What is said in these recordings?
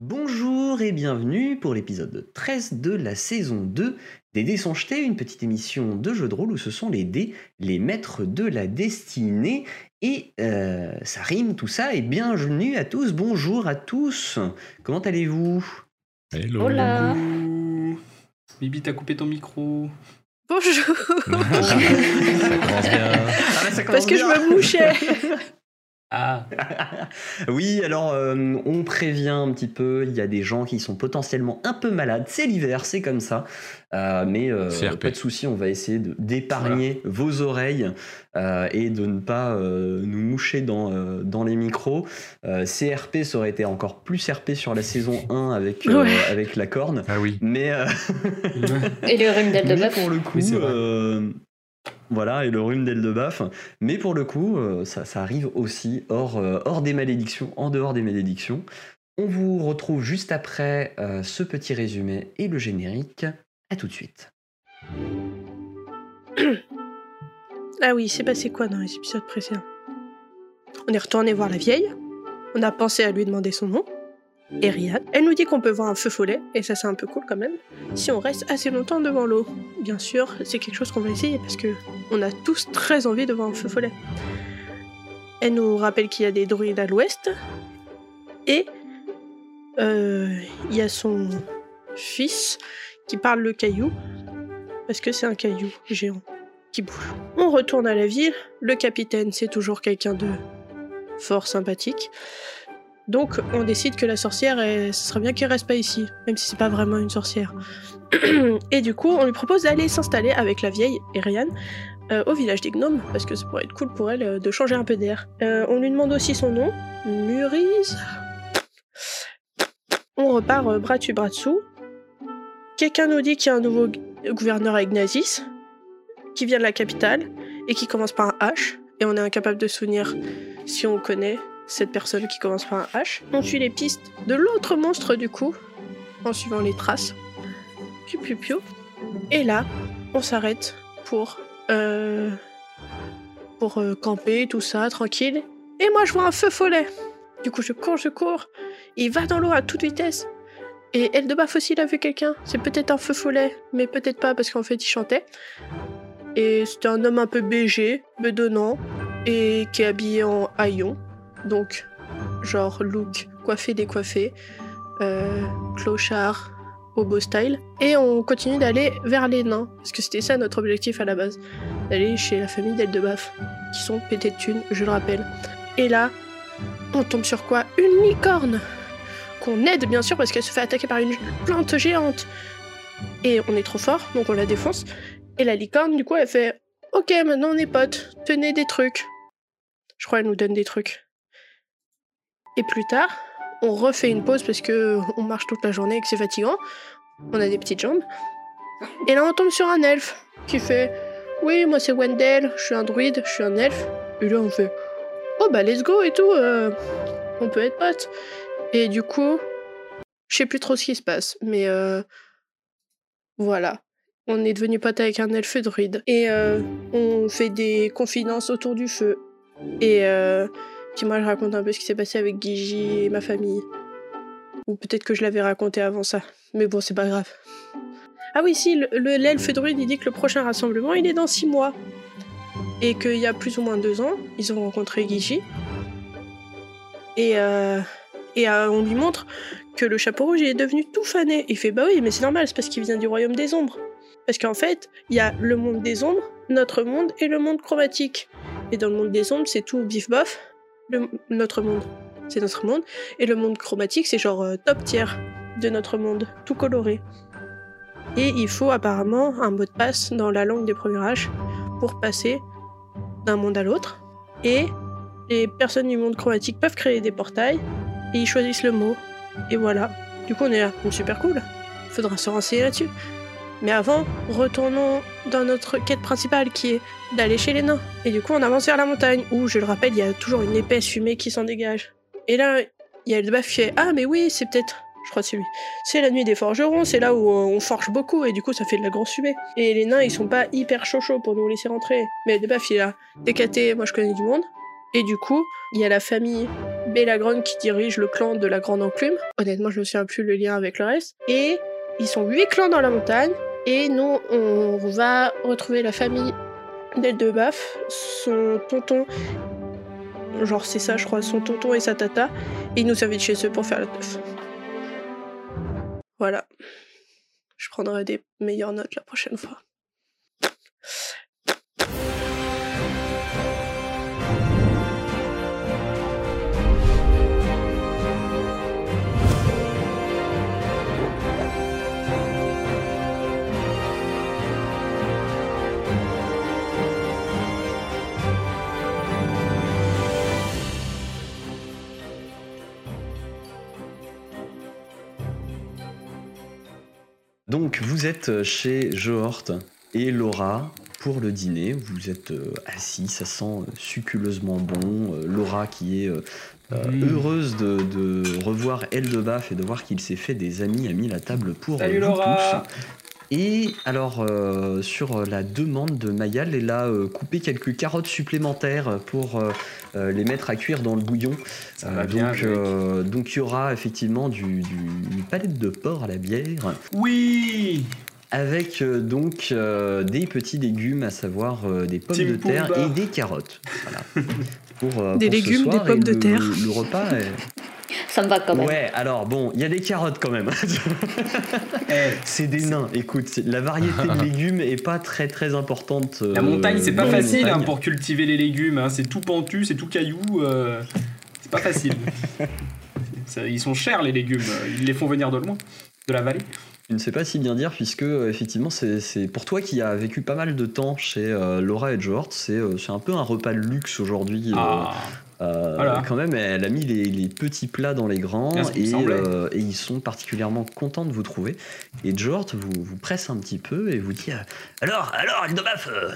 Bonjour et bienvenue pour l'épisode 13 de la saison 2 des Dés sont jetés, une petite émission de jeu de rôle où ce sont les dés, les maîtres de la destinée. Et euh, ça rime tout ça, et bienvenue à tous, bonjour à tous. Comment allez-vous? Hello. Hola. Bibi, t'as coupé ton micro. Bonjour. Ça commence bien. Parce que je me mouchais. Ah, Oui, alors euh, on prévient un petit peu, il y a des gens qui sont potentiellement un peu malades, c'est l'hiver, c'est comme ça. Euh, mais euh, pas de souci, on va essayer de- d'épargner vos oreilles euh, et de ne pas euh, nous moucher dans, euh, dans les micros. Euh, CRP, ça aurait été encore plus RP sur la saison 1 avec, euh, Ouais. avec la corne. Ah oui. Mais, euh, Et le rhume mais pour le coup, Voilà, et le rhume d'Eldebaf. Mais pour le coup, euh, ça, arrive aussi hors, euh, hors des malédictions, en dehors des malédictions. On vous retrouve juste après euh, ce petit résumé et le générique. À tout de suite. Ah oui, c'est passé quoi dans les épisodes précédents? On est retourné voir la vieille. On a pensé à lui demander son nom. Eriane. Elle nous dit qu'on peut voir un feu follet, et ça c'est un peu cool quand même, si on reste assez longtemps devant l'eau. Bien sûr, c'est quelque chose qu'on va essayer parce que on a tous très envie de voir un feu follet. Elle nous rappelle qu'il y a des druides à l'ouest, et euh, il y a son fils qui parle le caillou, parce que c'est un caillou géant qui bouge. On retourne à la ville. Le capitaine, c'est toujours quelqu'un de fort sympathique. Donc, on décide que la sorcière, ce serait bien qu'elle reste pas ici, même si c'est pas vraiment une sorcière. Et du coup, on lui propose d'aller s'installer avec la vieille Eriane euh, au village des gnomes, parce que ça pourrait être cool pour elle euh, de changer un peu d'air. Euh, on lui demande aussi son nom, Murise. On repart euh, bras dessus bras dessous. Quelqu'un nous dit qu'il y a un nouveau gouverneur à Ignazis, qui vient de la capitale et qui commence par un H. Et on est incapable de souvenir si on connaît cette personne qui commence par un H. On suit les pistes de l'autre monstre du coup, en suivant les traces. Piu piu piu. Et là, on s'arrête pour euh, pour euh, camper, tout ça, tranquille. Et moi, je vois un feu follet. Du coup, je cours, je cours. Il va dans l'eau à toute vitesse. Et Eldebaf aussi, il a vu quelqu'un. C'est peut-être un feu follet, mais peut-être pas parce qu'en fait, il chantait. Et c'était un homme un peu BG, bedonnant, et qui est habillé en haillon. Donc, genre look coiffé, décoiffé, euh, clochard, hobo style. Et on continue d'aller vers les nains, parce que c'était ça notre objectif à la base. D'aller chez la famille d'Eldebaf, qui sont pétés de thunes, je le rappelle. Et là, on tombe sur quoi? Une licorne Qu'on aide bien sûr parce qu'elle se fait attaquer par une plante géante. Et on est trop fort, donc on la défonce. Et la licorne, du coup, elle fait Ok, maintenant on est potes, tenez des trucs. Je crois qu'elle nous donne des trucs. Et plus tard, on refait une pause parce que on marche toute la journée et que c'est fatigant. On a des petites jambes. Et là, on tombe sur un elfe qui fait Oui, moi c'est Wendell, je suis un druide, je suis un elfe. Et là, on fait Oh bah, let's go et tout, euh, on peut être potes. Et du coup, je sais plus trop ce qui se passe, mais euh, voilà. On est devenu pote avec un elfe druide. Et euh, on fait des confidences autour du feu. Et moi, je raconte un peu ce qui s'est passé avec Gigi et ma famille. Ou peut-être que je l'avais raconté avant ça. Mais bon, c'est pas grave. Ah oui, si, le- le- l'elfe druide, il dit que le prochain rassemblement, il est dans six mois. Et qu'il y a plus ou moins deux ans, ils ont rencontré Gigi. Et, euh, et euh, on lui montre que le chapeau rouge il est devenu tout fané. Il fait bah oui, mais c'est normal, c'est parce qu'il vient du royaume des ombres. Parce qu'en fait, il y a le monde des ombres, notre monde et le monde chromatique. Et dans le monde des ombres, c'est tout bif bof. Notre monde, c'est notre monde. Et le monde chromatique, c'est genre euh, top tier de notre monde, tout coloré. Et il faut apparemment un mot de passe dans la langue des premiers âges pour passer d'un monde à l'autre. Et les personnes du monde chromatique peuvent créer des portails et ils choisissent le mot. Et voilà. Du coup, on est là. Super cool. Faudra se renseigner là-dessus. Mais avant, retournons dans notre quête principale qui est d'aller chez les nains. Et du coup, on avance vers la montagne où, je le rappelle, il y a toujours une épaisse fumée qui s'en dégage. Et là, il y a le qui fait Ah, mais oui, c'est peut-être. Je crois que c'est lui. C'est la nuit des forgerons, c'est là où on forge beaucoup et du coup ça fait de la grosse fumée. Et les nains ils sont pas hyper chaud chaud pour nous laisser rentrer. Mais le il là. Décaté, moi je connais du monde. Et du coup, il y a la famille Bélagrande qui dirige le clan de la Grande Enclume. Honnêtement, je me souviens plus le lien avec le reste. Et ils sont huit clans dans la montagne. Et nous, on va retrouver la famille d'Eldebaf, son tonton. Genre, c'est ça, je crois, son tonton et sa tata. Et ils nous invitent chez eux pour faire la teuf. Voilà. Je prendrai des meilleures notes la prochaine fois. Donc, vous êtes chez Johort et Laura pour le dîner. Vous êtes euh, assis, ça sent euh, succuleusement bon. Euh, Laura qui est euh, euh, Mm. heureuse de, de revoir Eldebaf et de voir qu'il s'est fait des amis, a mis la table pour Salut vous Laura tous. Et alors, euh, sur la demande de Mayal, elle a euh, coupé quelques carottes supplémentaires pour euh, les mettre à cuire dans le bouillon. Bien donc, donc, il y aura effectivement du, palette de porc à la bière, Oui avec donc des petits légumes, à savoir des pommes de terre Pumba. et des carottes. Voilà. Pour, euh, Des pour ce légumes, soir, des pommes de le- terre. Le, repas est... Ça me va quand même. Ouais, alors bon, il y a des carottes quand même. Eh, C'est des nains, écoute, la variété de légumes est pas très très importante. euh, La montagne, c'est pas facile hein, pour cultiver les légumes. hein. C'est tout pentu, c'est tout caillou. euh, c'est pas facile. Ça- ils sont chers, les légumes. Ils les font venir de loin, de la vallée. Je ne sais pas si bien dire, puisque euh, effectivement, c'est pour toi qui as vécu pas mal de temps chez euh, Laura et George, c'est euh, c'est un peu un repas de luxe aujourd'hui. Ah, euh, voilà. Quand même, elle a mis les, les petits plats dans les grands et, euh, ils sont particulièrement contents de vous trouver. Et George vous, vous presse un petit peu et vous dit Alors, alors, Eldebaf, euh,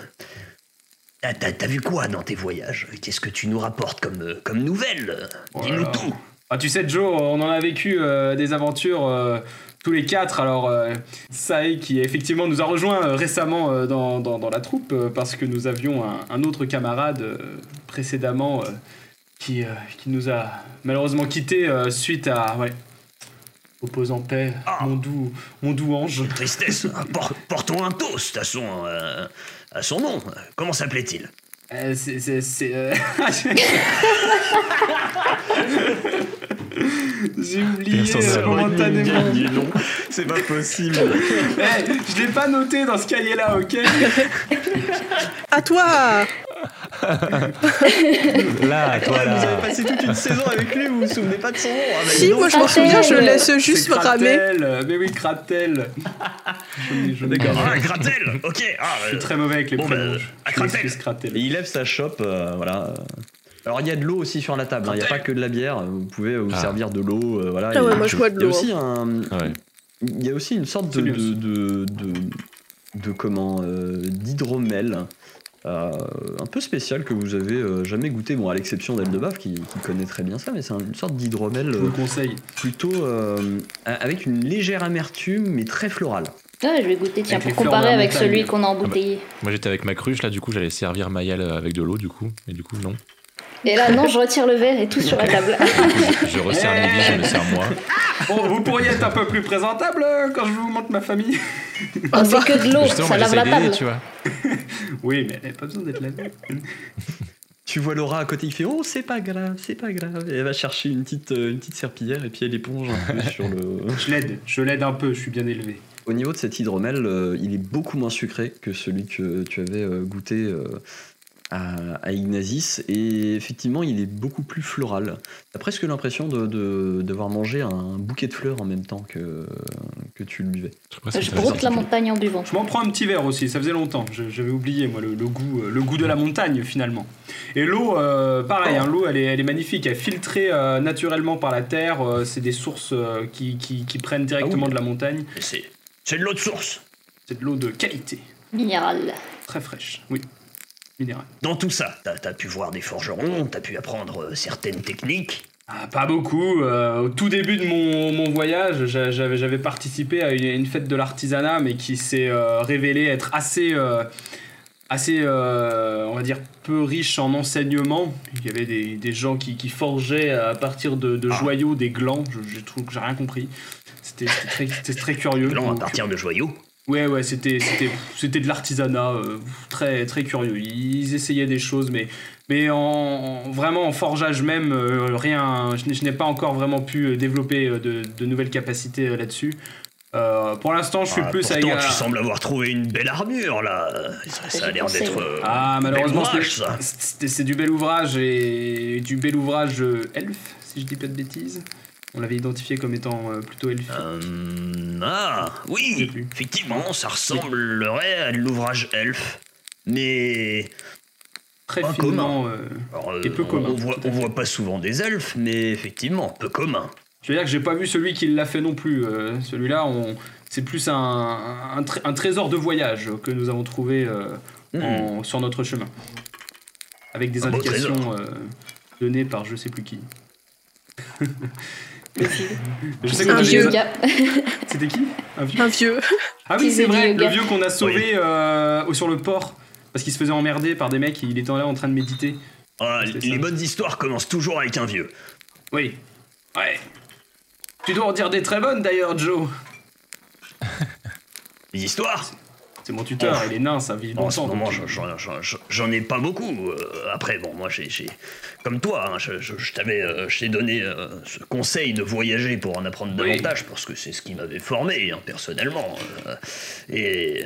t'as- vu quoi dans tes voyages? Qu'est-ce que tu nous rapportes comme, comme nouvelles? Dis-nous Voilà. tout Ah, tu sais, Joe, on en a vécu euh, des aventures euh, tous les quatre. Alors, euh, qui effectivement nous a rejoint euh, récemment euh, dans, dans- dans la troupe, euh, parce que nous avions un, un autre camarade précédemment qui, qui nous a malheureusement quittés euh, suite à. Ouais. Repose en paix, Ah. mon, doux, mon doux ange. Tristesse, portons un toast à son, à son nom. Comment s'appelait-il? C'est. J'ai oublié euh, momentanément. C'est pas possible. Eh, je l'ai pas noté dans ce cahier-là, ok À toi Là, toi Vous avez là. passé toute une saison avec lui, vous vous souvenez pas de son nom Ah, bah, Si, moi je m'en Kratel. souviens, je laisse juste ramer. Kratel, Mais oui, Kratel. Je- je- D'accord. Ah, Gratel Ok. Ah, Je suis euh, très mauvais avec les Bon, prénoms. bah, Je- à Je Kratel. Kratel. Il lève sa chope, euh, voilà. Alors il y a de l'eau aussi sur la table, hein. il n'y a pas que de la bière, vous pouvez vous Ah. servir de l'eau, euh, voilà. Ah Il y a- ouais, moi je bois de il y a l'eau. aussi un, Ouais. il y a aussi une sorte de, de, de, de- de comment, euh, d'hydromel. euh, un peu spécial que vous avez euh, jamais goûté, bon à l'exception d'Eldebaf qui, qui connaît très bien ça, mais c'est une sorte d'hydromel Je vous euh, le conseille. plutôt euh, avec une légère amertume mais très florale. Ouais, je vais goûter, tiens, Avec pour comparer avec celui qu'on a embouteillé. Moi j'étais avec ma cruche là, du coup j'allais servir Mayal avec de l'eau du coup, et du coup non. Et là, non, je retire le verre et tout sur la table. Je resserre Lily, je me sers moi. Bon, vous pourriez être un peu plus présentable euh, quand je vous montre ma famille Oh, c'est que de l'eau, ça moi lave la table. tu vois. Oui, mais elle n'a pas besoin d'être là. Tu vois Laura à côté, il fait Oh, c'est pas grave, c'est pas grave. Et elle va chercher une petite, euh, une petite serpillière et puis elle éponge un peu sur le. Je l'aide, je l'aide un peu, je suis bien élevé. Au niveau de cet hydromel, euh, il est beaucoup moins sucré que celui que tu avais euh, goûté euh, à, à Ignazis. Et effectivement, il est beaucoup plus floral. T'as presque l'impression de- de- d'avoir mangé un bouquet de fleurs en même temps que, que tu le buvais. Je, broute la montagne en buvant. Je m'en prends un petit verre aussi, ça faisait longtemps. J'avais oublié, moi, le, le goût, euh, le goût de la montagne, finalement. Et l'eau, euh, pareil, hein, l'eau, elle est, elle est magnifique. Elle est filtrée euh, naturellement par la terre. euh, c'est des sources euh, qui, qui- qui prennent directement Ah oui. de la montagne. C'est c'est de l'eau de source. C'est de l'eau de qualité, Minéral. très fraîche. Oui, minérale. Dans tout ça, t'as as pu voir des forgerons, t'as pu apprendre euh, certaines techniques. Ah, pas beaucoup. euh, au tout début de mon, mon voyage, j'a- j'avais participé à une, une fête de l'artisanat, mais qui s'est euh, révélée être assez, euh, assez, on va dire, peu riche en enseignement. Il y avait des, des gens qui, qui forgeaient à partir de, de Ah. joyaux des glands. Je, je trouve que j'ai rien compris. C'était très, très curieux. Blanc à partir de joyaux. Ouais, ouais, c'était, c'était, c'était de l'artisanat euh, très, très curieux. Ils essayaient des choses, mais, mais en, en- vraiment en forgeage même, euh, rien. Je n'ai, je n'ai pas encore vraiment pu euh, développer de, de nouvelles capacités là-dessus. Euh, pour l'instant, je suis Ah, plus à. pourtant, tu sembles avoir trouvé une belle armure là. Ça, ça a l'air d'être. euh, Ah, malheureusement, ouvrage, c'est, ça. c'est- c'est du bel ouvrage et du bel ouvrage euh, elfe, si je dis pas de bêtises. On l'avait identifié comme étant euh, plutôt elfe. Euh, ah, oui, effectivement, ça ressemblerait à de l'ouvrage elfe. Mais. très pas finement. alors, euh, Et peu on- commun, On, voit, on voit pas souvent des elfes, mais effectivement, peu commun. Je veux dire que j'ai pas vu celui qui l'a fait non plus. Euh, Celui-là, on... c'est plus un, un, tré- un trésor de voyage que nous avons trouvé euh, Hmm. en- sur notre chemin. Avec des Un indications euh, données par je sais plus qui. Je sais Un vieux des- gars. C'était qui Un vieux Un vieux. Ah oui, c'est est vrai, le vieux qu'on a sauvé euh, sur le port. Parce qu'il se faisait emmerder par des mecs et il était là en train de méditer. Ah, les ça. bonnes histoires commencent toujours avec un vieux. Oui. Ouais. Tu dois en dire des très bonnes d'ailleurs, Joe. Les histoires C'est mon tuteur et les nains, ça vit En ce longtemps. moment, j'en- ai pas beaucoup. Euh, après, bon, moi, j'ai, comme toi, hein, je, je- je t'avais, euh, donné euh, ce conseil de voyager pour en apprendre Oui. davantage, parce que c'est ce qui m'avait formé, hein, personnellement. Et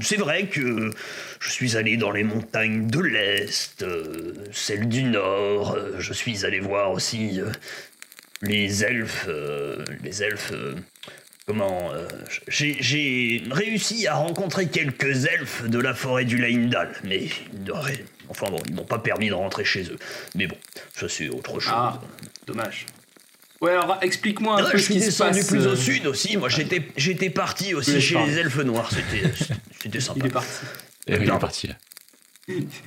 c'est vrai que je suis allé dans les montagnes de l'Est, celles du Nord. je suis allé voir aussi les elfes, les elfes. Euh, Comment euh, j'ai, j'ai réussi à rencontrer quelques elfes de la forêt du Laindal, mais ils n'auraient- enfin bon, ils m'ont pas permis de rentrer chez eux. Mais bon, ça c'est autre chose. Ah, dommage. Ouais, alors explique-moi un peu je ce suis qui se descendu passe. plus euh, au sud aussi. Moi, j'étais, j'étais parti aussi chez les elfes noirs. C'était, c'était sympa. Il est parti. Et oui, il est parti.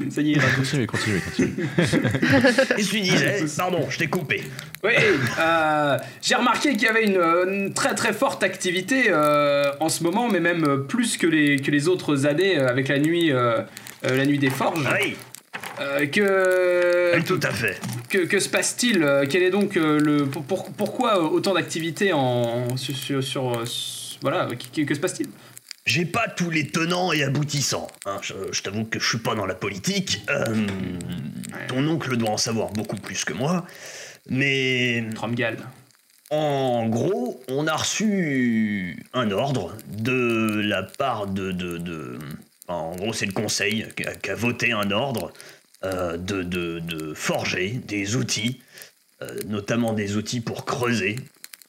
Ça y est, Continuez, continuez, continuez. Et tu disais, pardon, je t'ai coupé. Oui, euh, j'ai remarqué qu'il y avait une, une très très forte activité euh, en ce moment, mais même plus que les, que les autres années euh, avec la nuit, euh, la nuit des forges. Oui, Euh, que, tout à fait. que, que se passe-t-il Quel est donc le pour- pour- pourquoi autant d'activités en sur, sur- sur, voilà que, que se passe-t-il? J'ai pas tous les tenants et aboutissants. hein. Je, je t'avoue que je suis pas dans la politique. Euh, ton oncle doit en savoir beaucoup plus que moi. Mais Tromgal. En gros, on a reçu un ordre de la part de. de, de- enfin, en gros, c'est le conseil qui a, qui a voté un ordre euh, de, de- de forger des outils, euh, notamment des outils pour creuser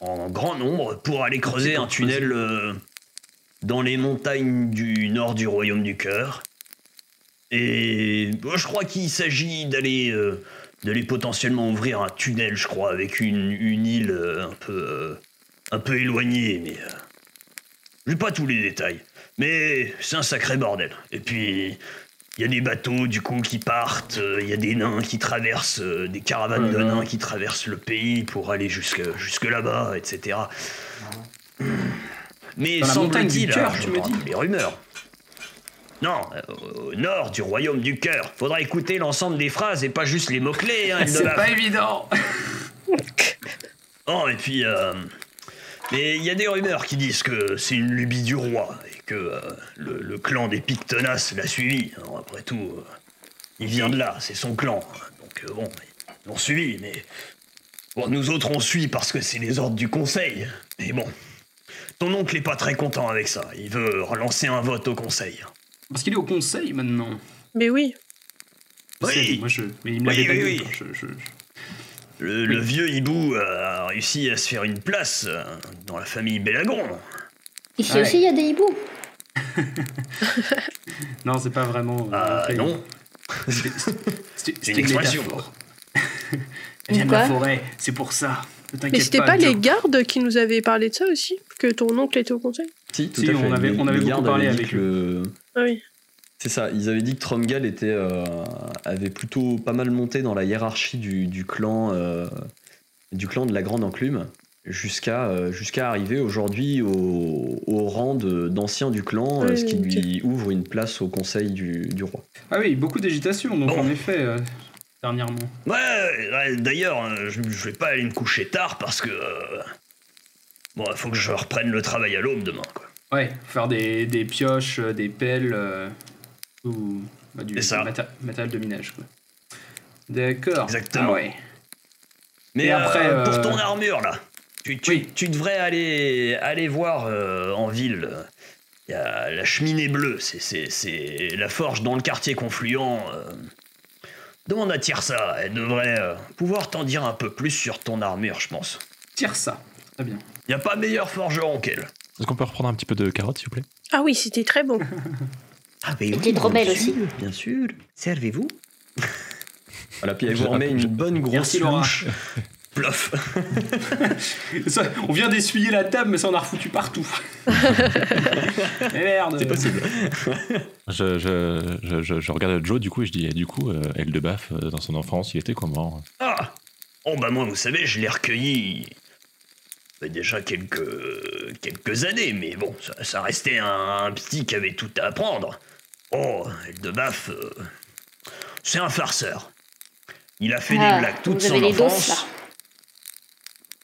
en grand nombre, pour aller creuser un tunnel dans les montagnes du nord du royaume du cœur. Et bon, je crois qu'il s'agit d'aller euh, potentiellement ouvrir un tunnel, je crois, avec une, une île euh, un peu euh, un peu éloignée, mais euh, j'ai pas tous les détails. Mais c'est un sacré bordel. Et puis il y a des bateaux du coup qui partent, il y a des nains qui traversent, des caravanes de nains qui traversent le pays pour aller jusque jusque là-bas, etc. Mais montagne du cœur, tu me dis les rumeurs. Non, euh, au nord du royaume du cœur. Faudra écouter l'ensemble des phrases et pas juste les mots-clés. Hein, C'est pas évident. Oh, et puis, euh, mais il y a des rumeurs qui disent que c'est une lubie du roi et que euh, le, le clan des Pictonas l'a suivi. Alors, après tout, euh, il vient de là, c'est son clan. Donc bon, ils l'ont suivi, mais bon, nous autres on suit parce que c'est les ordres du conseil. Mais bon, ton oncle est pas très content avec ça. Il veut relancer un vote au conseil. Parce qu'il est au conseil maintenant. Mais oui. Oui. moi je, mais il me Oui, oui, dit. oui. Je- je- je- Le, le vieux hibou a réussi à se faire une place euh, dans la famille Bellagron. Ici Ouais. aussi, il y a des hiboux. Non, c'est pas vraiment. euh, Ah non, c'est une expression. métaphore. Elle vient de la forêt, c'est pour ça. Mais c'était pas, les gardes qui nous avaient parlé de ça aussi Que ton oncle était au conseil Si, tout Si, à fait. on avait- Les- on avait les beaucoup gardes parlé avaient dit avec que le- Ah oui. C'est ça, ils avaient dit que Tromgal était, euh, avait plutôt pas mal monté dans la hiérarchie du, du clan, euh, du clan de la Grande Enclume. jusqu'à euh, jusqu'à arriver aujourd'hui au, au rang de- d'ancien du clan, Oui, ce qui lui ouvre une place au conseil du, du roi. Ah oui, beaucoup d'agitation, donc en effet, dernièrement. Ouais, ouais, d'ailleurs, euh, je, je vais pas aller me coucher tard parce que. euh, Bon, il faut que je reprenne le travail à l'aube demain, quoi. Ouais, faire des, des pioches, euh, des pelles, euh, ou bah, du C'est ça. maté- matériel de minage, quoi. D'accord. Exactement. Ah ouais. Mais Et après, pour euh, ton armure, là, tu, tu, Oui. tu devrais aller, aller voir euh, en ville. Il y a la cheminée bleue, c'est- c'est c'est la forge dans le quartier confluent. euh. Demande à Tirsa, elle devrait euh, pouvoir t'en dire un peu plus sur ton armure, je pense. Tire ça. Très bien. Il n'y a pas meilleur forgeron qu'elle. Est-ce qu'on peut reprendre un petit peu de carottes, s'il vous plaît? Ah oui, c'était très bon. Ah, mais Et des dromels aussi. sûr, Bien sûr. Servez-vous. voilà, puis elle vous remet une bonne grosse louche. Plof. Ça, on vient d'essuyer la table, mais ça en a refoutu partout. Mais merde. C'est possible. je, je, je, je- regarde Joe, du coup, et je dis, et du coup, euh, Eldebaf, euh, dans son enfance, il était comment? Ah Oh bah moi, vous savez, je l'ai recueilli a déjà quelques, quelques années, mais bon, ça, ça restait un, un petit qui avait tout à apprendre. Oh, Eldebaf, euh, c'est un farceur. Il a fait des Ah, blagues toute son enfance.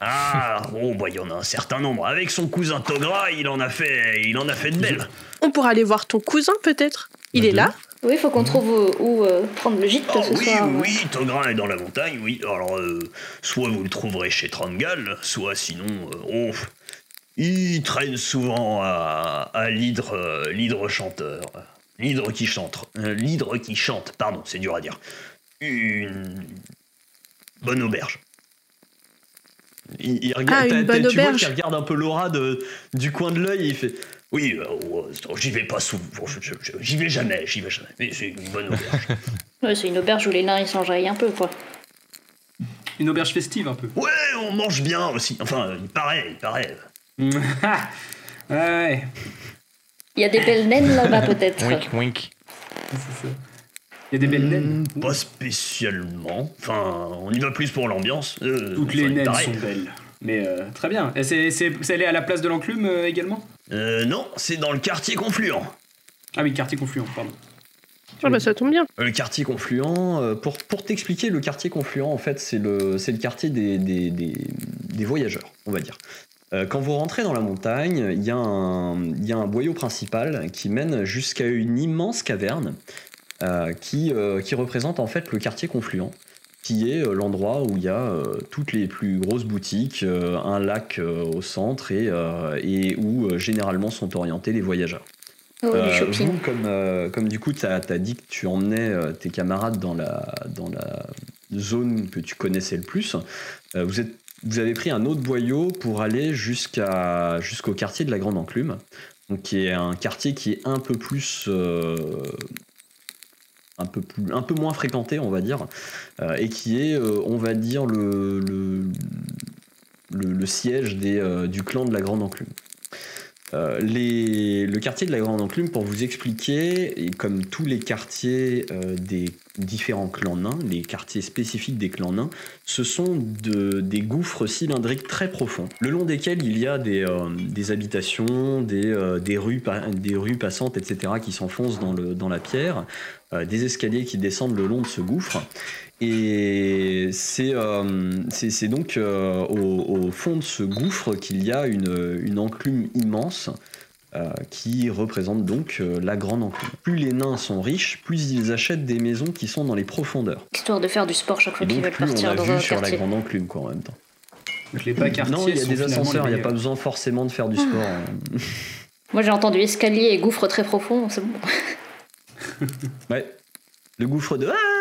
Ah, oh bah il y en a un certain nombre. Avec son cousin Togra, il en a fait, il en a fait de belles. On pourra aller voir ton cousin peut-être Il est là Oui, il faut qu'on trouve où, où, euh, prendre le gîte Oh ce oui, soir. oui, oui, Togra est dans la montagne, oui. Alors, euh, soit vous le trouverez chez Trangal, soit sinon, euh, oh, il traîne souvent à, à l'hydre, euh, l'hydre chanteur. L'hydre qui chante. Euh, l'hydre qui chante, pardon, c'est dur à dire. Une bonne auberge. Il, il regarde, Ah, une bonne tu vois qu'il regarde un peu Laura de, du coin de l'œil et il fait Oui, euh, oh, j'y vais pas souvent, je- j'y vais jamais, j'y vais jamais. Mais c'est une bonne auberge. Ouais, c'est une auberge où les nains ils s'enjaillent un peu, quoi. Une auberge festive, un peu. ouais, on mange bien aussi. Enfin, il paraît, il paraît. ouais, Il y a des belles naines là-bas, peut-être. Wink, wink. c'est ça. Il y a des belles naines. Hmm, Pas spécialement. Enfin, on y va plus pour l'ambiance. euh, Toutes les naines sont belles. Mais euh, très bien. Et c'est, c'est, c'est allé à la place de l'enclume euh, également? Euh, non, c'est dans le quartier confluent. Ah oui, quartier confluent, pardon. Ah bah ça tombe bien. Le quartier confluent, pour, pour t'expliquer, le quartier confluent, en fait, c'est le, c'est le quartier des, des, des, des voyageurs, on va dire. Quand vous rentrez dans la montagne, il y, a un- il y a un boyau principal qui mène jusqu'à une immense caverne qui, euh, qui représente en fait le quartier confluent, qui est euh, l'endroit où il y a euh, toutes les plus grosses boutiques, euh, un lac euh, au centre et, euh, et où euh, généralement sont orientés les voyageurs. Oh, Euh, vous, comme, euh, comme du coup, tu as, dit que tu emmenais euh, tes camarades dans la, dans la zone que tu connaissais le plus, euh, vous, êtes, vous avez pris un autre boyau pour aller jusqu'à, jusqu'au quartier de la Grande Enclume, donc qui est un quartier qui est un peu plus. Un peu, moins fréquenté, on va dire, euh, et qui est, euh, on va dire, le, le, le- le siège des, euh, du clan de la Grande Enclume. Euh, le quartier de la Grande Enclume, pour vous expliquer, comme tous les quartiers euh, des différents clans nains, les quartiers spécifiques des clans nains, ce sont de- des gouffres cylindriques très profonds, le long desquels il y a des, euh, habitations, des, rues, passantes, etc., qui s'enfoncent dans, la pierre, des escaliers qui descendent le long de ce gouffre. Et c'est euh, c'est- c'est donc euh, au, au fond de ce gouffre qu'il y a une, une enclume immense euh, qui représente donc euh, la grande enclume. Plus les nains sont riches, plus ils achètent des maisons qui sont dans les profondeurs. Histoire de faire du sport chaque fois qu'ils veulent plus on partir a dans un vu sur la grande enclume quoi en même temps. Donc les bas quartiers non, il y a des ascenseurs, il n'y a pas besoin forcément de faire du sport. hein. Moi j'ai entendu escalier et gouffre très profond, c'est bon. Ouais. Le gouffre de... Ah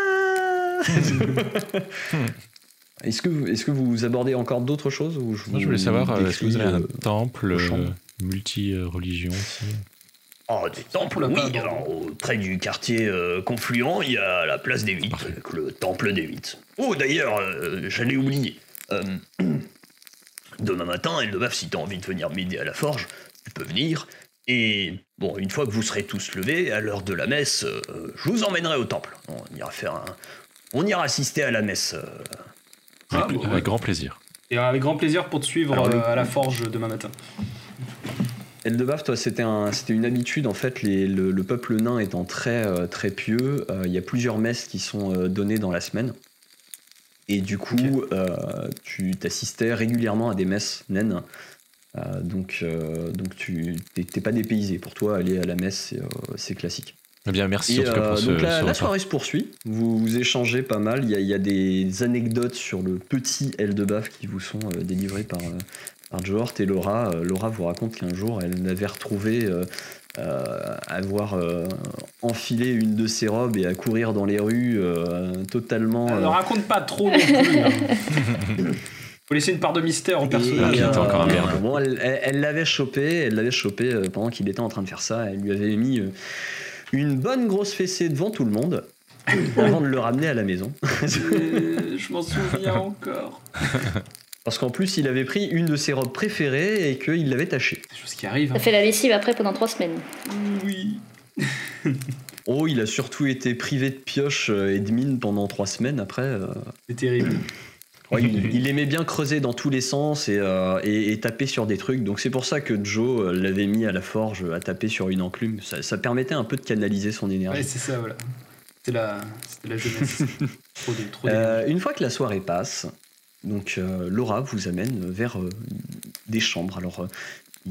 Est-ce que, vous- est-ce que vous abordez encore d'autres choses ou je, Moi, je voulais savoir, euh, est-ce que vous avez un euh, temple euh, multi-religion aussi Oh, des temples, oui. Alors, près du quartier euh, confluent, il y a la place des Huit, avec le temple des Huit. Oh, d'ailleurs, euh, j'allais oublier. Euh, demain matin, Eldebaf, si t'as envie de venir m'aider à la forge, tu peux venir. Et bon, une fois que vous serez tous levés, à l'heure de la messe, euh, je vous emmènerai au temple. On ira faire un... On ira assister à la messe. euh. Ah, avec, bon, avec ouais. grand plaisir. Et avec grand plaisir pour te suivre Alors, le- euh, à la forge demain matin. Eldebaf, toi, c'était un, c'était une habitude. En fait, les- le, le peuple nain étant très, euh, très pieux, euh, il y a plusieurs messes qui sont euh, données dans la semaine. Et du coup, euh, tu t'assistais régulièrement à des messes naines. Euh, donc, euh, donc tu t'es pas dépaysé. Pour toi, aller à la messe, c'est, euh, c'est classique. Eh bien, merci Et, en tout cas euh, pour ce, donc la, ce la soirée se poursuit. Vous, vous échangez pas mal. Il y, a, il y a des anecdotes sur le petit Eldebaf qui vous sont euh, délivrées par, euh, par Johort et Laura. Euh, Laura vous raconte qu'un jour, elle l'avait retrouvé euh, euh, avoir euh, enfilé une de ses robes et à courir dans les rues euh, totalement. Ne euh, raconte pas trop non plus. hein. Faut laisser une part de mystère au personnage. euh. Bon, elle l'avait chopé, elle l'avait chopé euh, pendant qu'il était en train de faire ça. Elle lui avait mis euh, une bonne grosse fessée devant tout le monde avant de le ramener à la maison. Je m'en souviens encore. Parce qu'en plus, il avait pris une de ses robes préférées et qu'il l'avait tachée. Des choses qui arrivent. T'as hein. fait la lessive après pendant trois semaines. Oui. Oh, il a surtout été privé de pioche et de mine pendant trois semaines après. euh. C'est terrible. Ouais, il, il aimait bien creuser dans tous les sens et, euh, et- et taper sur des trucs. Donc c'est pour ça que Joe euh, l'avait mis à la forge à taper sur une enclume. Ça, ça permettait un peu de canaliser son énergie. Ouais, c'est ça, voilà. C'était la, c'était la jeunesse. trop de, trop Euh, une fois que la soirée passe, donc euh, Laura vous amène vers euh, des chambres. Alors, euh,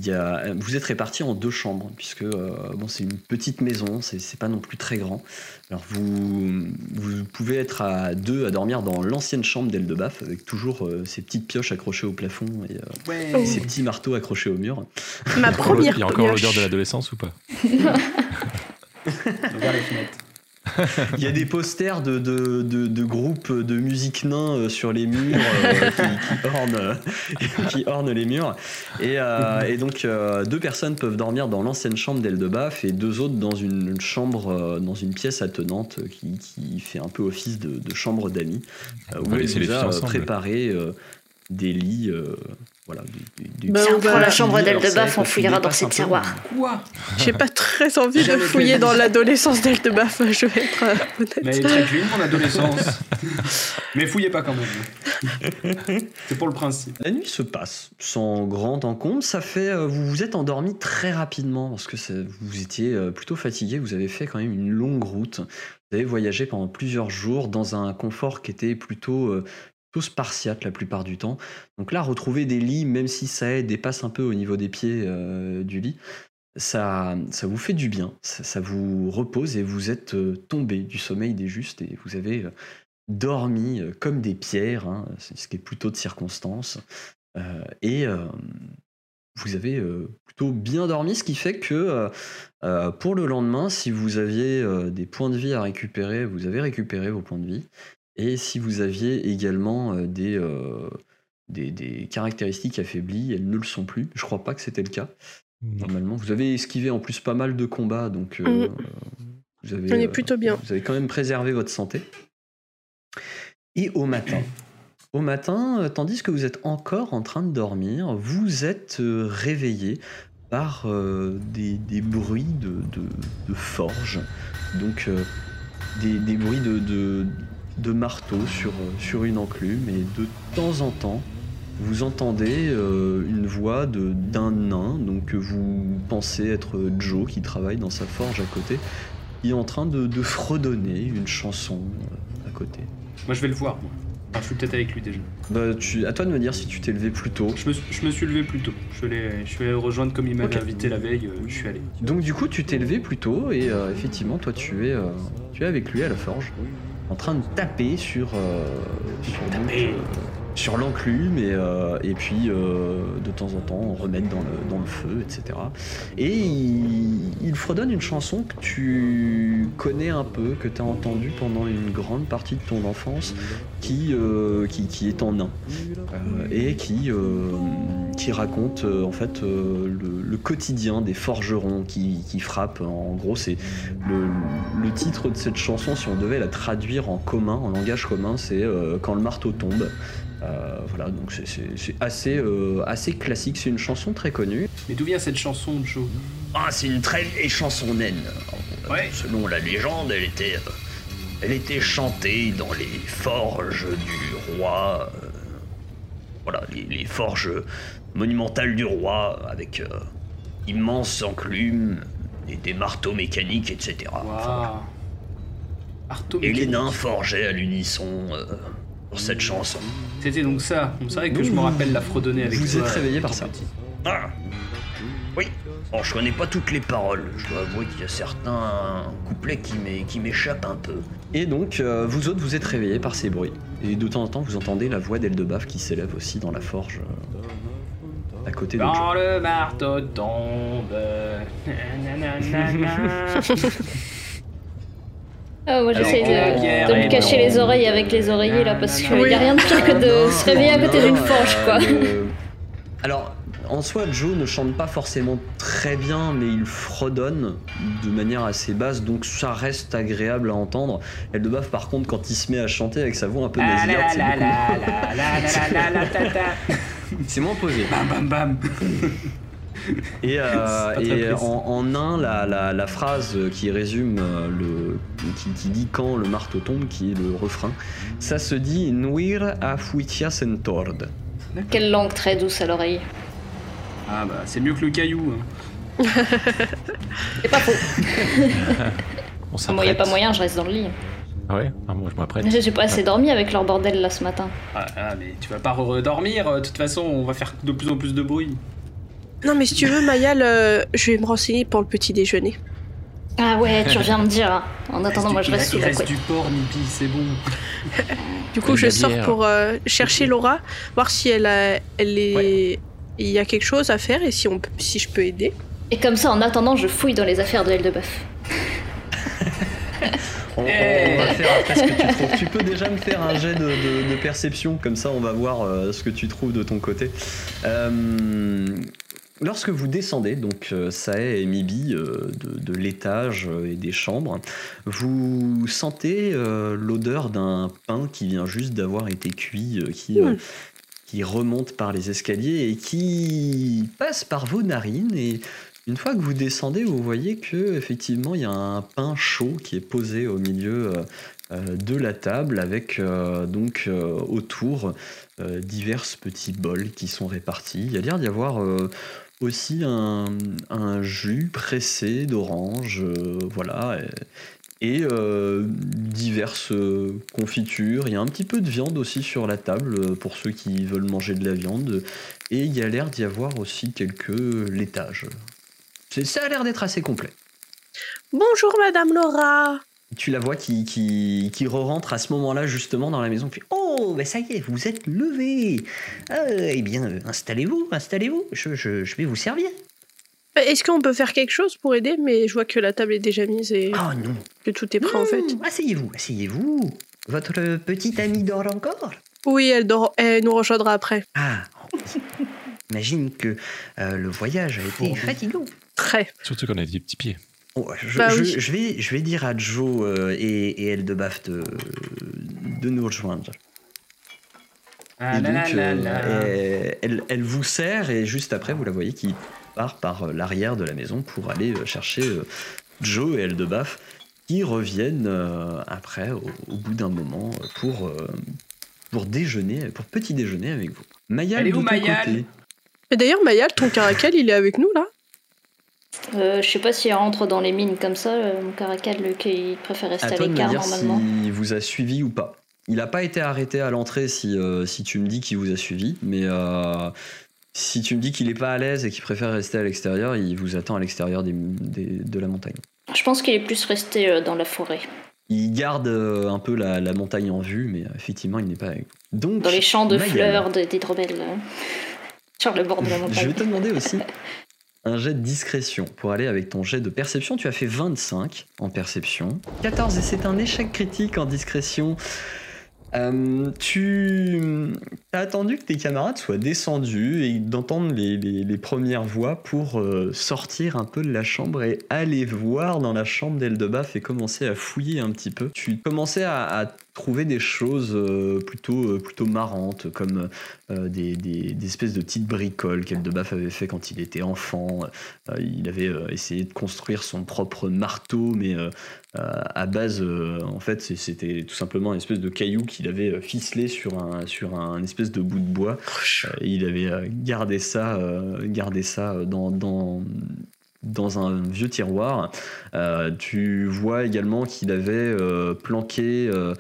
y a, vous êtes répartis en deux chambres, puisque euh, bon, c'est une petite maison, c'est c'est pas non plus très grand. Alors, vous, vous pouvez être à deux à dormir dans l'ancienne chambre d'Eldebaf, avec toujours euh, ces petites pioches accrochées au plafond et euh, Ouais. Ces petits marteaux accrochés au mur. Ma première Il y a encore l'odeur de l'adolescence ou pas? Regarde les fenêtres. Il y a des posters de, de, de, de groupes de musique nain euh, sur les murs euh, qui, qui ornent, euh, qui ornent les murs. Et, euh, et donc, euh, deux personnes peuvent dormir dans l'ancienne chambre d'Eldebaf et deux autres dans une chambre, dans une pièce attenante qui, qui fait un peu office de, chambre d'amis. où elle les a préparé des lits. euh, voilà, des- des- des Bah, on prend la chambre d'Eldebaf, on fouillera dans ses tiroirs. Quoi? J'ai pas très envie de fouiller dans l'adolescence d'Eldebaf, je vais être euh, honnête. Mais elle est très clean, mon adolescence. Mais fouillez pas quand même. C'est pour le principe. La nuit se passe sans grand encombre. Ça fait, euh, vous vous êtes endormi très rapidement parce que ça- vous étiez euh, plutôt fatigué. Vous avez fait quand même une longue route. Vous avez voyagé pendant plusieurs jours dans un confort qui était plutôt, plutôt spartiate la plupart du temps. Donc là, retrouver des lits, même si ça dépasse un peu au niveau des pieds euh, du lit, ça, vous fait du bien. Ça, vous repose et vous êtes euh, tombé du sommeil des justes et vous avez euh, dormi comme des pierres, hein, ce qui est plutôt de circonstance. Et vous avez plutôt bien dormi, ce qui fait que pour le lendemain, si vous aviez des points de vie à récupérer, vous avez récupéré vos points de vie. Et si vous aviez également euh, des, euh, des, des caractéristiques affaiblies, elles ne le sont plus. Je crois pas que c'était le cas. Normalement, vous avez esquivé en plus pas mal de combats, donc euh, Mhm. vous avez. On est plutôt bien. Vous avez quand même préservé votre santé. Et au matin, au matin, tandis que vous êtes encore en train de dormir, vous êtes réveillé par euh, des, des bruits de, de, de forge, donc euh, des, des bruits de, de, de marteau sur, euh, sur une enclume, et de temps en temps, vous entendez euh, une voix de- d'un nain, donc que vous pensez être Joe qui travaille dans sa forge à côté, qui est en train de, de fredonner une chanson euh, à côté. Moi, je vais le voir, moi. Enfin, je suis peut-être avec lui déjà. Bah, tu, à toi de me dire si tu t'es levé plus tôt. Je me, je me suis levé plus tôt. Je suis allé, je suis allé rejoindre comme il m'avait invité la veille. euh, je suis allé. Donc du coup, tu t'es levé plus tôt et euh, effectivement, toi, tu es, euh, tu es avec lui à la forge, en train de taper sur, euh, sur, Taper. Sur l'enclume et, euh, et puis euh, de temps en temps remettre dans le, dans le feu, etc. Et il, fredonne une chanson que tu connais un peu, que tu as entendue pendant une grande partie de ton enfance, qui, euh, qui, est en nain et qui, qui raconte en fait le, quotidien des forgerons qui, qui frappent. En gros, c'est le, titre de cette chanson, si on devait la traduire en commun, en langage commun, c'est Quand le marteau tombe. Euh, voilà, donc c'est- assez, euh, assez classique. C'est une chanson très connue. Mais d'où vient cette chanson, Joe? Ah, c'est une très vieille chanson naine. Euh, Ouais. Selon la légende, elle était, euh, elle était chantée dans les forges du roi. euh, voilà, les, les forges monumentales du roi avec euh, immenses enclumes et des marteaux mécaniques, etc. Enfin, Waouh. Arto et les nains forgeaient à l'unisson euh, pour cette chanson. C'était donc ça. C'est vrai que je me rappelle la fredonner avec vous êtes réveillé par ça. petit. Ah Oui. Bon, je connais pas toutes les paroles. Je dois avouer qu'il y a certains couplets qui m'é- qui m'échappent un peu. Et donc, euh, vous autres, vous êtes réveillés par ces bruits. Et de temps en temps, vous entendez la voix d'Eldebaf qui s'élève aussi dans la forge euh, à côté de. Quand le marteau tombe. Ah, moi j'essaie Alors, de, de me cacher les oreilles avec les oreillers là parce qu'il Oui. n'y a rien de pire que de se réveiller à côté d'une forge euh, quoi. Alors, en soi, Joe ne chante pas forcément très bien, mais il fredonne de manière assez basse, donc ça reste agréable à entendre. Eldebaf, par contre, quand il se met à chanter avec sa voix un peu Ah nasillarde, la c'est beaucoup- c'est moins posé. Bam bam bam. Et, euh, et en, en un, la, la- la phrase qui résume euh, le. Qui, qui dit quand le marteau tombe, qui est le refrain, ça se dit Nuir a fuitia sentord. Quelle langue très douce à l'oreille. Ah bah c'est mieux que le caillou. hein. C'est pas faux. On Moi y a pas moyen, je reste dans le lit. Ah ouais? Ah, Moi, je m'apprête. J'ai pas assez dormi avec leur bordel là ce matin. Ah, ah, mais tu vas pas redormir. De toute façon, on va faire de plus en plus de bruit. Non, mais si tu veux, Mayal, euh, je vais me renseigner pour le petit déjeuner. Ah ouais, tu reviens me dire. hein. En attendant, moi je reste il sous la reste couette. du porc, Nipi, c'est bon. Du coup, je la sors bière. pour euh, chercher Laura, voir si elle, a, elle est. Il y a quelque chose à faire et si, on, peut- si je peux aider. Et comme ça, en attendant, je fouille dans les affaires de Eldebuff. On, on- Eh. on va faire après ce que tu trouves. Tu peux déjà me faire un jet de, de- de perception, comme ça on va voir euh, ce que tu trouves de ton côté. Euh, lorsque vous descendez, donc euh, Sae et Mibi, euh, de, de l'étage euh, et des chambres, vous sentez euh, l'odeur d'un pain qui vient juste d'avoir été cuit, euh, qui, euh, qui remonte par les escaliers et qui passe par vos narines et une fois que vous descendez, vous voyez que effectivement il y a un pain chaud qui est posé au milieu de la table avec euh, donc euh, autour euh, divers petits bols qui sont répartis. Il y a l'air d'y avoir aussi un, un jus pressé d'orange, euh, voilà, et, et, euh, diverses confitures. Il y a un petit peu de viande aussi sur la table euh, pour ceux qui veulent manger de la viande. Et il y a l'air d'y avoir aussi quelques laitages. Ça a l'air d'être assez complet. Bonjour, Madame Laura. Tu la vois qui, qui, qui re-rentre à ce moment-là justement dans la maison. Puis, oh, ben ça y est, vous êtes levé. Ah, eh bien, euh, installez-vous, installez-vous. Je, je- je vais vous servir. Euh, Est-ce qu'on peut faire quelque chose pour aider? Mais je vois que la table est déjà mise et Oh non. que tout est prêt en fait. Asseyez-vous, asseyez-vous. Votre petite amie dort encore? Oui, elle, dort, elle nous rejoindra après. Ah, imagine que euh, le voyage a été fatigant. Très. Surtout qu'on a des petits pieds. Oh, je, Bah je- oui. je vais, je vais dire à Joe euh, et, et Eldebaf de, de nous rejoindre. Ah et là donc, là là euh, là. elle, elle- elle vous sert et juste après, vous la voyez qui part par euh, l'arrière de la maison pour aller euh, chercher euh, Joe et Eldebaf qui reviennent euh, après, au, au bout d'un moment, euh, pour, euh, pour déjeuner, pour petit déjeuner avec vous. Mayal, Elle est de où, ton Mayal? côté? Et d'ailleurs, Mayal, ton caracal, il est avec nous là? Euh, je sais pas s'il rentre dans les mines comme ça, euh, mon caracal, le qui préfère rester À à toi de me l'écart dire normalement. s'il vous a suivi ou pas. Il n'a pas été arrêté à l'entrée si, euh, si tu me dis qu'il vous a suivi, mais euh, si tu me dis qu'il n'est pas à l'aise et qu'il préfère rester à l'extérieur, il vous attend à l'extérieur des- des- de la montagne. Je pense qu'il est plus resté dans la forêt. Il garde un peu la, la montagne en vue, mais effectivement, il n'est pas. Donc, Dans les champs de fleurs, de- d'hydromel. euh, sur le bord de la Je vais montagne. te demander aussi un jet de discrétion pour aller avec ton jet de perception. Tu as fait 25 en perception, 14 et c'est un échec critique en discrétion. Euh, tu as attendu que tes camarades soient descendus et d'entendre les, premières voix pour euh, sortir un peu de la chambre et aller voir dans la chambre d'Eldebaf et commencer à fouiller un petit peu. Tu commençais à trouver des choses euh, plutôt, euh, plutôt marrantes, comme euh, des, des- des espèces de petites bricoles qu'Eldebaf avait fait quand il était enfant. Il avait essayé de construire son propre marteau, mais à base, en fait, c'était tout simplement une espèce de caillou qu'il avait ficelé sur un, sur un espèce de bout de bois. Il avait gardé ça, gardé ça dans, dans, dans un vieux tiroir. Euh, tu vois également qu'il avait euh, planqué euh,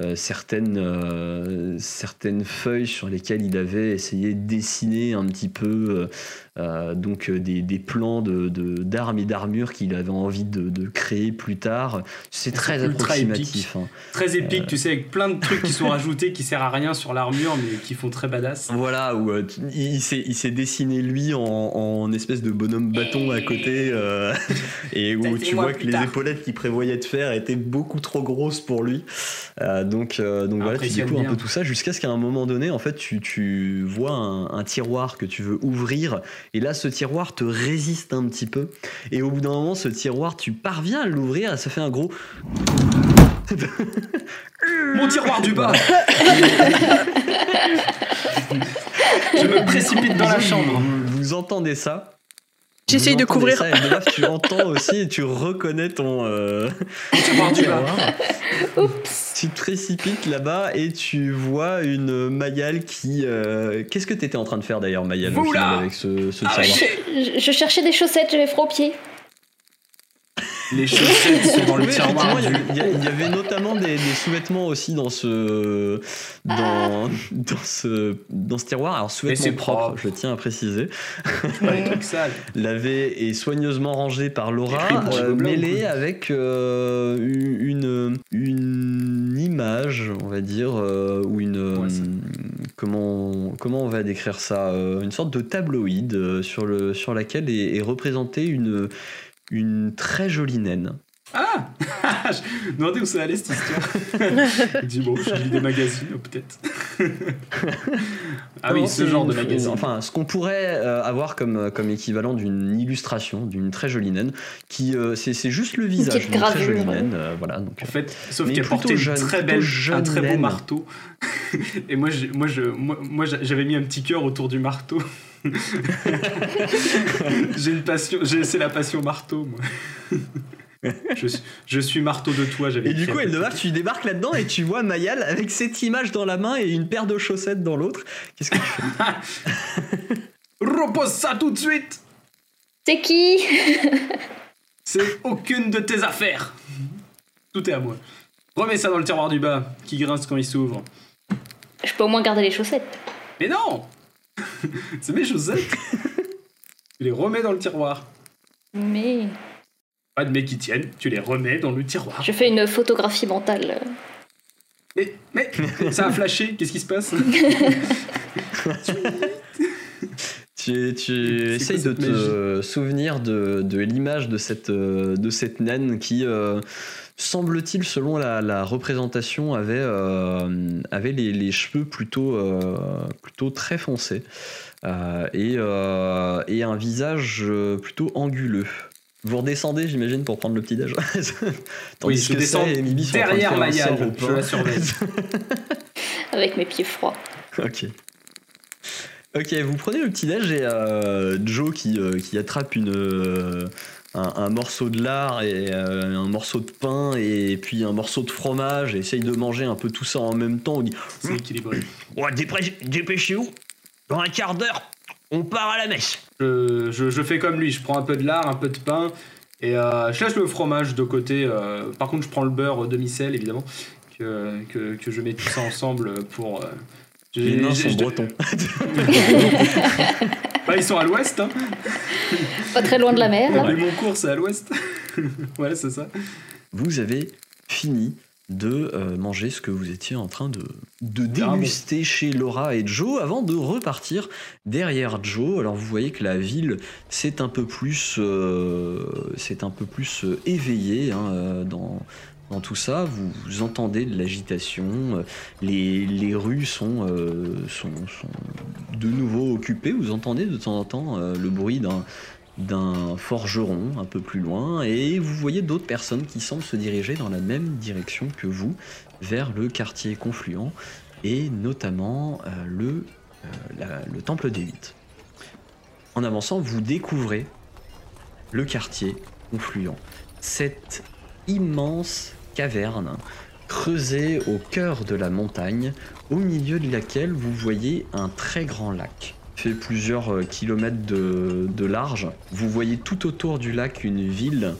euh, certaines, euh, certaines feuilles sur lesquelles il avait essayé de dessiner un petit peu euh, donc des, des plans de, de- d'armes et d'armures qu'il avait envie de, de créer plus tard. C'est très approximatif. hein. Très épique, tu sais, avec plein de trucs qui sont rajoutés qui servent à rien sur l'armure, mais qui font très badass. Voilà, où il, s'est, dessiné lui en, en espèce de bonhomme bâton à côté, et où tu vois que les épaulettes qu'il prévoyait de faire étaient beaucoup trop grosses pour lui. Donc, euh, donc voilà, tu découvres un peu tout ça jusqu'à ce qu'à un moment donné, en fait, tu, tu vois un, un tiroir que tu veux ouvrir, et là, ce tiroir te résiste un petit peu, et au bout d'un moment, ce tiroir, tu parviens à l'ouvrir, et ça fait un gros. Mon tiroir du bas Je me précipite dans la chambre. Vous, vous entendez ça J'essaye de couvrir. ça, et tu entends aussi et tu reconnais ton euh, bas. tiroir. Tu te précipites là-bas et tu vois une Mayal qui. euh, Qu'est-ce que tu étais en train de faire d'ailleurs, Mayal, avec ce, ce Ah. Je, je cherchais des chaussettes, j'avais froid aux pieds. Les chaussettes sont dans le tiroir. il y avait- y, notamment des, des sous-vêtements aussi dans ce, dans, dans ce, dans ce tiroir. Alors, sous-vêtements propres, propre. je tiens à préciser. Pas les trucs sales. lavé et soigneusement rangé par Laura, euh, mêlé avec euh, une, une image, on va dire, euh, ou une. Ouais, comment, comment on va décrire ça euh, Une sorte de tabloïd sur, le, sur laquelle est, est représentée une, une très jolie naine. Ah Je me demandais où ça allait cette histoire. Je dis bon, je lis des magazines, oh, peut-être. ah oui, ce genre de une- magazine. Enfin, ce qu'on pourrait euh, avoir comme, comme équivalent d'une illustration, d'une très jolie naine, qui euh, c'est c'est juste le visage d'une très jolie naine. euh, voilà, donc, En fait, sauf qu'elle portait jeune, une très plutôt belle, jeune un très beau naine. marteau. Et moi, j'ai- moi, je, moi, moi, j'avais mis un petit cœur autour du marteau. j'ai une passion, j'ai- c'est la passion marteau, moi. je, suis- je suis marteau de toi, j'avais. Et du coup, débarque, tu débarques là-dedans et tu vois Mayal avec cette image dans la main et une paire de chaussettes dans l'autre. Qu'est-ce que tu fais? Repose ça tout de suite C'est qui? C'est aucune de tes affaires Tout est à moi. Remets ça dans le tiroir du bas, qui grince quand il s'ouvre. Je peux au moins garder les chaussettes. Mais non C'est mes chaussettes Tu les remets dans le tiroir. Mais Pas de mec qui tiennent, tu les remets dans le tiroir. je fais une photographie mentale. Mais, mais, ça a flashé, qu'est-ce qui se passe? Tu, tu essayes de te souvenir de, de l'image de cette, euh, de cette naine qui, euh, semble-t-il, selon la, la représentation, avait, euh, avait les, les cheveux plutôt, euh, plutôt très foncés euh, et, euh, et un visage plutôt anguleux. Vous redescendez, j'imagine, pour prendre le petit déj. Oui, je descends derrière Mayal, je la surveille. Avec mes pieds froids. Ok. Ok, vous prenez le petit déj et euh, Joe qui, euh, qui attrape une, euh, un, un morceau de lard et euh, un morceau de pain et puis un morceau de fromage et essaye de manger un peu tout ça en même temps. On dit C'est équilibré. Ouais, dépêche- dépêchez-vous. Dans un quart d'heure, on part à la messe. Je, je, je fais comme lui, je prends un peu de lard, un peu de pain, et euh, je laisse le fromage de côté. euh, par contre, je prends le beurre demi-sel, évidemment, que, que, que je mets tout ça ensemble pour... euh, j'ai- les nains sont bretons. Bah, ils sont à l'ouest, hein. Pas très loin de la mer, là. Mon cours, c'est à l'ouest. ouais, c'est ça. Vous avez fini de euh, manger ce que vous étiez en train de, de Carrément. déguster chez Laura et Joe avant de repartir derrière Joe. Alors vous voyez que la ville s'est un peu plus, euh, c'est un peu plus euh, éveillée hein, dans, dans tout ça. Vous, entendez de l'agitation, euh, les, rues sont, euh, sont, de nouveau occupées. Vous entendez de temps en temps euh, le bruit d'un forgeron un peu plus loin et vous voyez d'autres personnes qui semblent se diriger dans la même direction que vous vers le quartier confluent et notamment le, temple des. En avançant, vous découvrez le quartier confluent, cette immense caverne creusée au cœur de la montagne, au milieu de laquelle vous voyez un très grand lac. Fait plusieurs euh, kilomètres de, de large. Vous voyez tout autour du lac une ville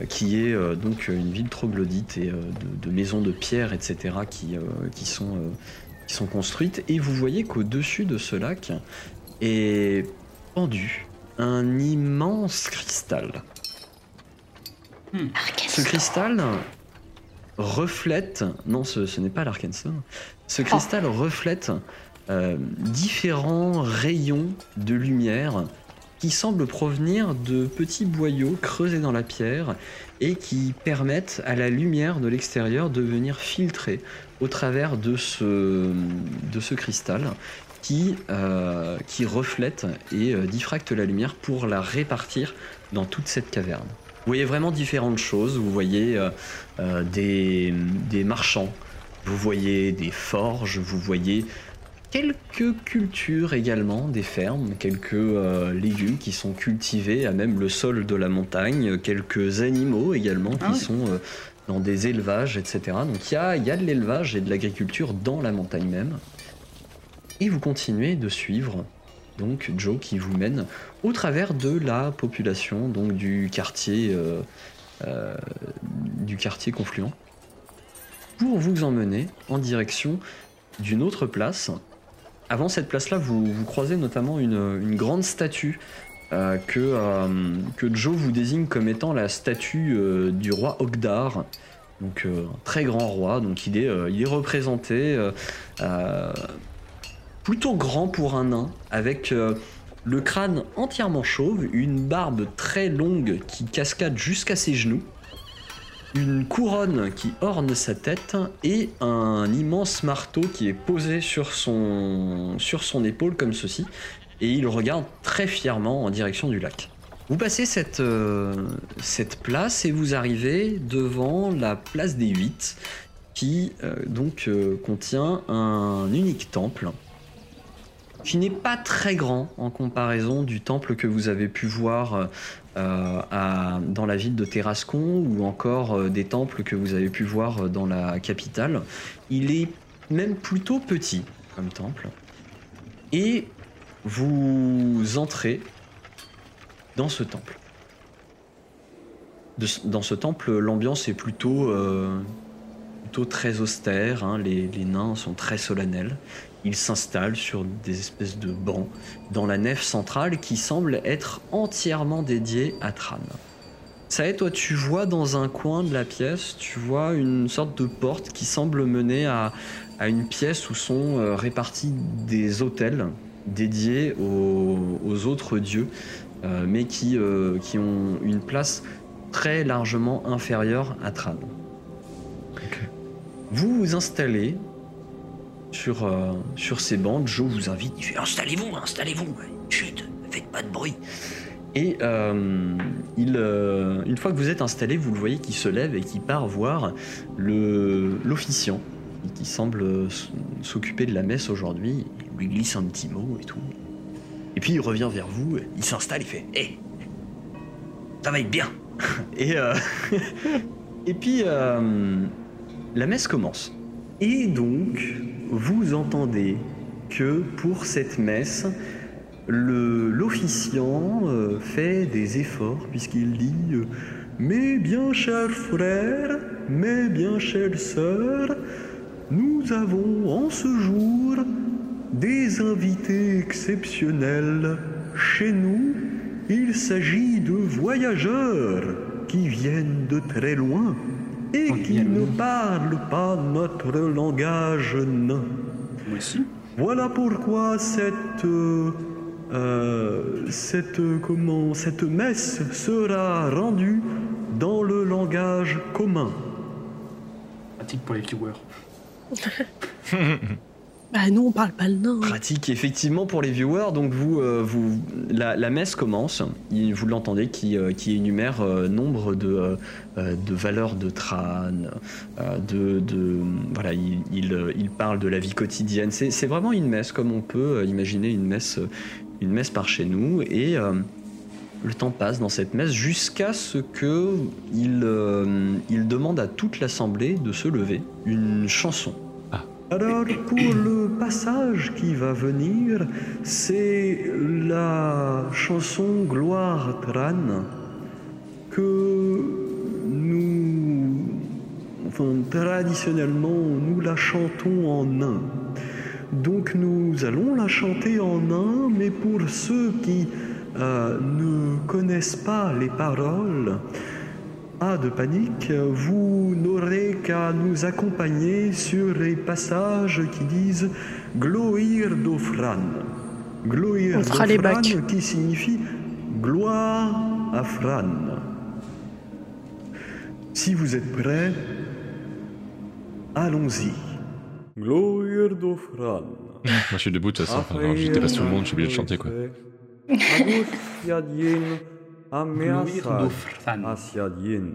euh, qui est euh, donc une ville troglodyte et euh, de, de maisons de pierre, etc., qui, euh, qui, sont, qui sont construites. Et vous voyez qu'au-dessus de ce lac est pendu un immense cristal. Ce cristal reflète, non ce, ce n'est pas l'Arkansas, ce cristal reflète euh, différents rayons de lumière qui semblent provenir de petits boyaux creusés dans la pierre et qui permettent à la lumière de l'extérieur de venir filtrer au travers de ce, de ce cristal qui, euh, qui reflète et euh, diffracte la lumière pour la répartir dans toute cette caverne. Vous voyez vraiment différentes choses. Vous voyez euh, euh, des, des marchands, vous voyez des forges, vous voyez quelques cultures également, des fermes, quelques euh, légumes qui sont cultivés à même le sol de la montagne, quelques animaux également qui Ah ouais. sont euh, dans des élevages, etc. Donc il y a, il y a de l'élevage et de l'agriculture dans la montagne même. Et vous continuez de suivre donc Joe qui vous mène au travers de la population donc du quartier euh, euh, du quartier confluent pour vous emmener en direction d'une autre place. Avant cette place-là, vous, vous croisez notamment une, grande statue euh, que, Joe vous désigne comme étant la statue du roi Ogdar. Donc un très grand roi, donc il est, il est représenté plutôt grand pour un nain, avec euh, le crâne entièrement chauve, une barbe très longue qui cascade jusqu'à ses genoux, une couronne qui orne sa tête et un immense marteau qui est posé sur son, épaule comme ceci, et il regarde très fièrement en direction du lac. Vous passez cette, euh, place et vous arrivez devant la place des Huit, qui euh, donc contient un unique temple qui n'est pas très grand en comparaison du temple que vous avez pu voir euh, dans la ville de Terrascon ou encore euh, des temples que vous avez pu voir dans la capitale. Il est même plutôt petit comme temple. Et vous entrez dans ce temple. Dans ce temple, l'ambiance est plutôt, euh, plutôt très austère. hein. Les, nains sont très solennels. Ils s'installent sur des espèces de bancs dans la nef centrale qui semble être entièrement dédiée à Tran. Ça est, toi, tu vois dans un coin de la pièce, tu vois une sorte de porte qui semble mener à, une pièce où sont euh, répartis des hôtels dédiés aux, aux autres dieux, euh, mais qui, euh, qui ont une place très largement inférieure à Tran. Vous vous installez sur, euh, sur ces bancs. Joe vous invite. Il fait Installez-vous, installez-vous. Chut, faites pas de bruit. Et euh, il, euh, une fois que vous êtes installé, vous le voyez qui se lève et qui part voir l'officiant qui- semble s'occuper de la messe aujourd'hui. Il lui glisse un petit mot et tout. Et puis il revient vers vous. Il s'installe, il fait Hé, ça va être bien. Et, euh, et puis, la messe commence. Et donc, vous entendez que pour cette messe, l'officiant euh, fait des efforts puisqu'il dit euh, Mes bien chers frères, mes bien chères sœurs, nous avons en ce jour des invités exceptionnels chez nous. Il s'agit de voyageurs qui viennent de très loin et qui ne parlent pas notre langage nain. Moi aussi. Voilà pourquoi cette euh, cette comment cette messe sera rendue dans le langage commun. Pratique pour les viewers. Bah, nous, on parle pas le nain. Pratique effectivement pour les viewers. Donc vous, euh, vous la, messe commence. Vous l'entendez qui, euh, énumère euh, nombre de, de valeurs de trâne. de, de voilà, il, il, parle de la vie quotidienne. C'est vraiment une messe comme on peut imaginer une messe, une messe par chez nous. Et le temps passe dans cette messe jusqu'à ce que il, il demande à toute l'assemblée de se lever. Une chanson. Alors pour le passage qui va venir, c'est la chanson Gloire Tran que nous, enfin traditionnellement, nous la chantons en nain. Donc nous allons la chanter en nain, mais pour ceux qui euh, ne connaissent pas les paroles, pas de panique, vous n'aurez qu'à nous accompagner sur les passages qui disent Gloire d'Ofran. Les d'Ofran qui signifie gloire à Fran. Si vous êtes prêts, allons-y. Gloire d'Ofran. Moi, je suis debout de toute façon. Tout le monde, je suis obligé de chanter quoi. Fran. Asiadien.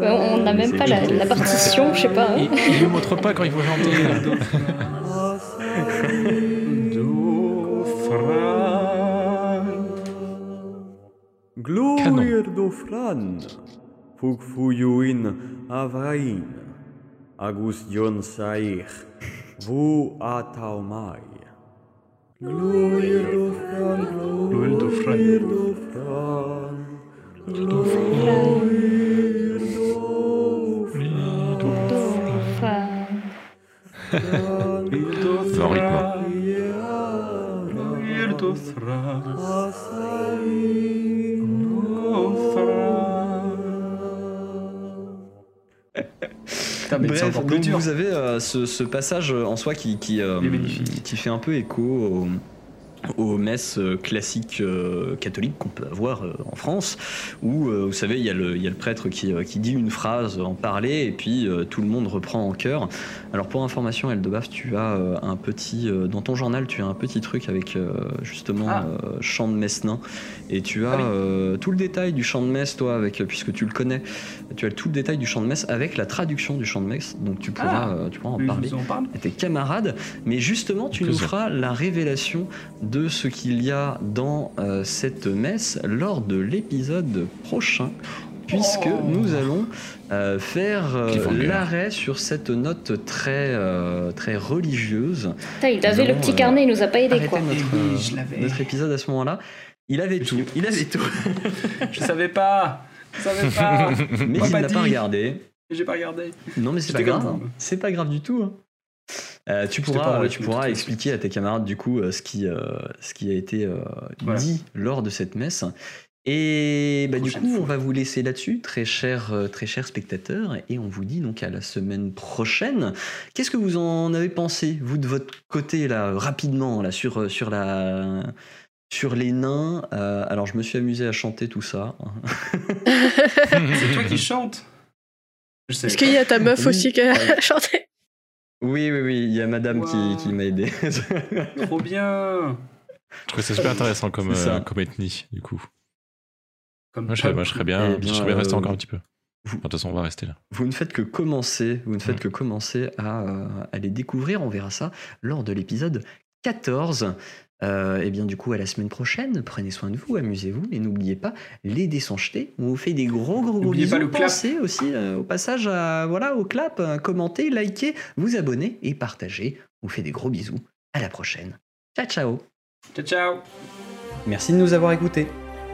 Ouais, on n'a même pas la, la partition, je sais pas. hein. Il, il me montre pas quand il faut chanter. Gloire d'Ofran. Fugfuyuin Avrain. Agustion Sair. Vu Ataumai. Gloire d'Ofran. Gloire d'Ofran. Dans le rythme. Putain, mais c'est Bref, encore plus donc dur. vous avez euh, ce, ce passage en soi qui, qui, euh, qui fait un peu écho au- aux messes euh, classiques euh, catholiques qu'on peut avoir euh, en France, où euh, vous savez, il y, a le- il y a le prêtre qui, euh, qui dit une phrase en parler et puis euh, tout le monde reprend en chœur. Alors pour information, Eldebaf, tu as euh, un petit, euh, dans ton journal, tu as un petit truc avec euh, justement Ah. euh, chant de messe nain et tu as Ah oui. euh, tout le détail du chant de messe, toi, avec, puisque tu le connais, tu as tout le détail du chant de messe avec la traduction du chant de messe, donc tu pourras, Ah. euh, tu pourras en parler vous en parle à tes camarades, mais justement tu nous feras la révélation de ce qu'il y a dans euh, cette messe lors de l'épisode prochain, puisque Oh. nous allons euh, faire euh, l'arrêt sur cette note très, euh, très religieuse. Putain, il avait le petit carnet, il nous a pas aidé quoi. notre, Eh oui, euh, je l'avais. notre épisode à ce moment-là. Il avait tout, il avait tout, Je savais pas. Je savais pas. mais il n'a pas regardé. J'ai pas regardé. Non, mais c'est pas grave. C'est pas grave du tout. hein. Euh, tu pourras, en tu pourras expliquer à tes camarades du coup euh, ce qui, euh, ce qui a été euh, Voilà. dit lors de cette messe. Et bah, du coup, on va vous laisser là-dessus, très chers, euh, très chers spectateurs, et on vous dit donc à la semaine prochaine. Qu'est-ce que vous en avez pensé, vous de votre côté là, rapidement là sur euh, sur la sur les nains Euh, Alors, je me suis amusé à chanter tout ça. C'est toi qui chante. Je sais. Est-ce qu'il y a ta meuf aussi qui a chanté Oui, oui, oui, il y a Madame Wow. qui, qui m'a aidé. Trop bien. Je trouvais ça super intéressant comme, C'est ça. euh, comme ethnie, du coup. Comme Moi, je serais, moi, je serais bien, Eh bien, je serais bien resté euh, encore un petit peu. vous- Enfin, De toute façon, on va rester là. Vous ne faites que commencer, vous ne faites Mm. que commencer à, euh, à les découvrir. On verra ça lors de l'épisode 14. Euh, et bien du coup à la semaine prochaine. Prenez soin de vous, amusez-vous et n'oubliez pas les dés sont jetés. On vous fait des gros gros gros N'oubliez bisous. pas le clap. Pensez aussi euh, au passage à voilà au clap, à commenter, liker, vous abonner et partager. On vous fait des gros bisous. À la prochaine. Ciao ciao. Ciao, ciao. Merci de nous avoir écoutés.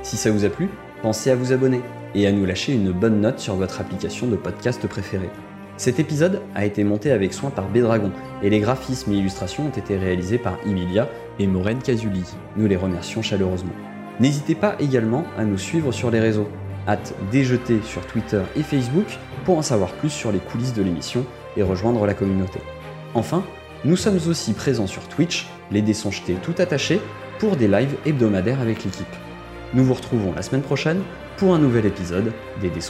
Si ça vous a plu, pensez à vous abonner et à nous lâcher une bonne note sur votre application de podcast préférée. Cet épisode a été monté avec soin par Bédragon et les graphismes et illustrations ont été réalisés par Emilia et Maureen Casuli. Nous les remercions chaleureusement. N'hésitez pas également à nous suivre sur les réseaux. Hâte déjeter sur Twitter et Facebook pour en savoir plus sur les coulisses de l'émission et rejoindre la communauté. Enfin, nous sommes aussi présents sur Twitch, les dés tout attachés, pour des lives hebdomadaires avec l'équipe. Nous vous retrouvons la semaine prochaine pour un nouvel épisode des Dés.